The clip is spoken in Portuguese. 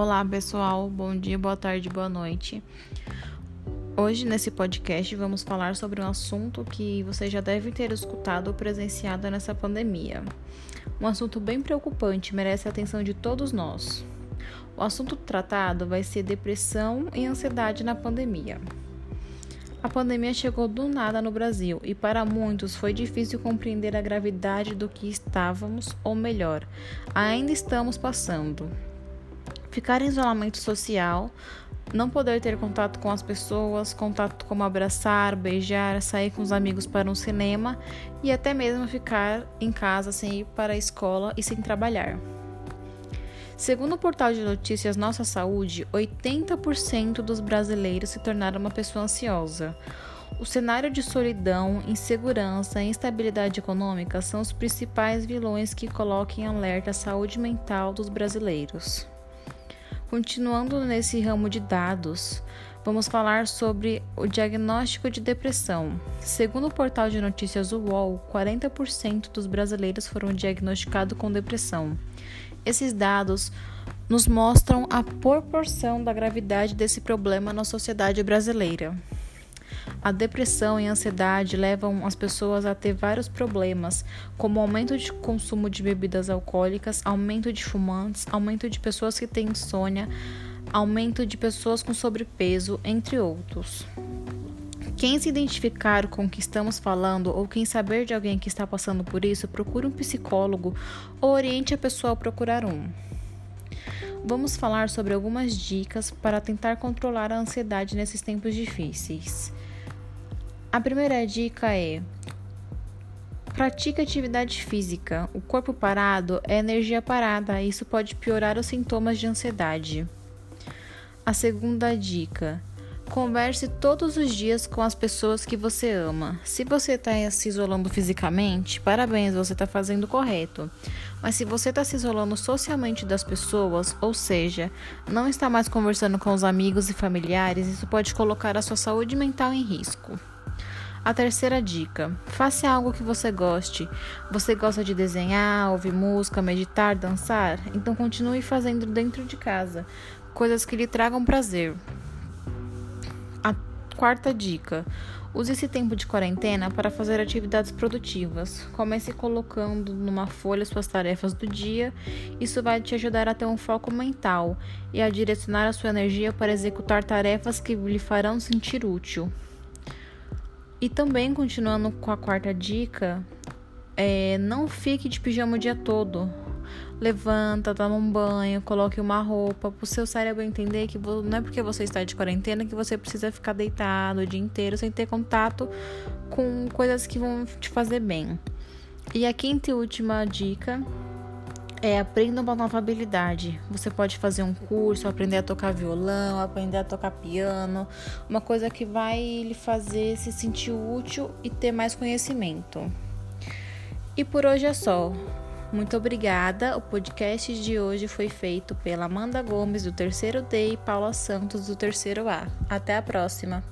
Olá, pessoal. Bom dia, boa tarde, boa noite. Hoje, nesse podcast, vamos falar sobre um assunto que você já deve ter escutado ou presenciado nessa pandemia. Um assunto bem preocupante, merece a atenção de todos nós. O assunto tratado vai ser depressão e ansiedade na pandemia. A pandemia chegou do nada no Brasil e para muitos foi difícil compreender a gravidade do que estávamos, ou melhor, ainda estamos passando. Ficar em isolamento social, não poder ter contato com as pessoas, contato como abraçar, beijar, sair com os amigos para um cinema e até mesmo ficar em casa sem ir para a escola e sem trabalhar. Segundo o portal de notícias Nossa Saúde, 80% dos brasileiros se tornaram uma pessoa ansiosa. O cenário de solidão, insegurança e instabilidade econômica são os principais vilões que colocam em alerta a saúde mental dos brasileiros. Continuando nesse ramo de dados, vamos falar sobre o diagnóstico de depressão. Segundo o portal de notícias UOL, 40% dos brasileiros foram diagnosticados com depressão. Esses dados nos mostram a proporção da gravidade desse problema na sociedade brasileira. A depressão e a ansiedade levam as pessoas a ter vários problemas, como aumento de consumo de bebidas alcoólicas, aumento de fumantes, aumento de pessoas que têm insônia, aumento de pessoas com sobrepeso, entre outros. Quem se identificar com o que estamos falando ou quem saber de alguém que está passando por isso, procure um psicólogo ou oriente a pessoa a procurar um. Vamos falar sobre algumas dicas para tentar controlar a ansiedade nesses tempos difíceis. A primeira dica é: pratique atividade física. O corpo parado é energia parada, isso pode piorar os sintomas de ansiedade. A segunda dica: converse todos os dias com as pessoas que você ama. Se você está se isolando fisicamente, parabéns, você está fazendo o correto. Mas se você está se isolando socialmente das pessoas, ou seja, não está mais conversando com os amigos e familiares, isso pode colocar a sua saúde mental em risco. A terceira dica: faça algo que você goste. Você gosta de desenhar, ouvir música, meditar, dançar? Então continue fazendo dentro de casa coisas que lhe tragam prazer. A quarta dica: use esse tempo de quarentena para fazer atividades produtivas. Comece colocando numa folha suas tarefas do dia. Isso vai te ajudar a ter um foco mental e a direcionar a sua energia para executar tarefas que lhe farão sentir útil. E também, continuando com a quarta dica, é, não fique de pijama o dia todo. Levanta, toma um banho, coloque uma roupa para o seu cérebro entender que não é porque você está de quarentena que você precisa ficar deitado o dia inteiro sem ter contato com coisas que vão te fazer bem. E a quinta e última dica é aprenda uma nova habilidade. Você pode fazer um curso, aprender a tocar violão, aprender a tocar piano, uma coisa que vai lhe fazer se sentir útil e ter mais conhecimento. E por hoje é só. Muito obrigada. O podcast de hoje foi feito pela Amanda Gomes do terceiro D e Paula Santos do terceiro A. Até a próxima.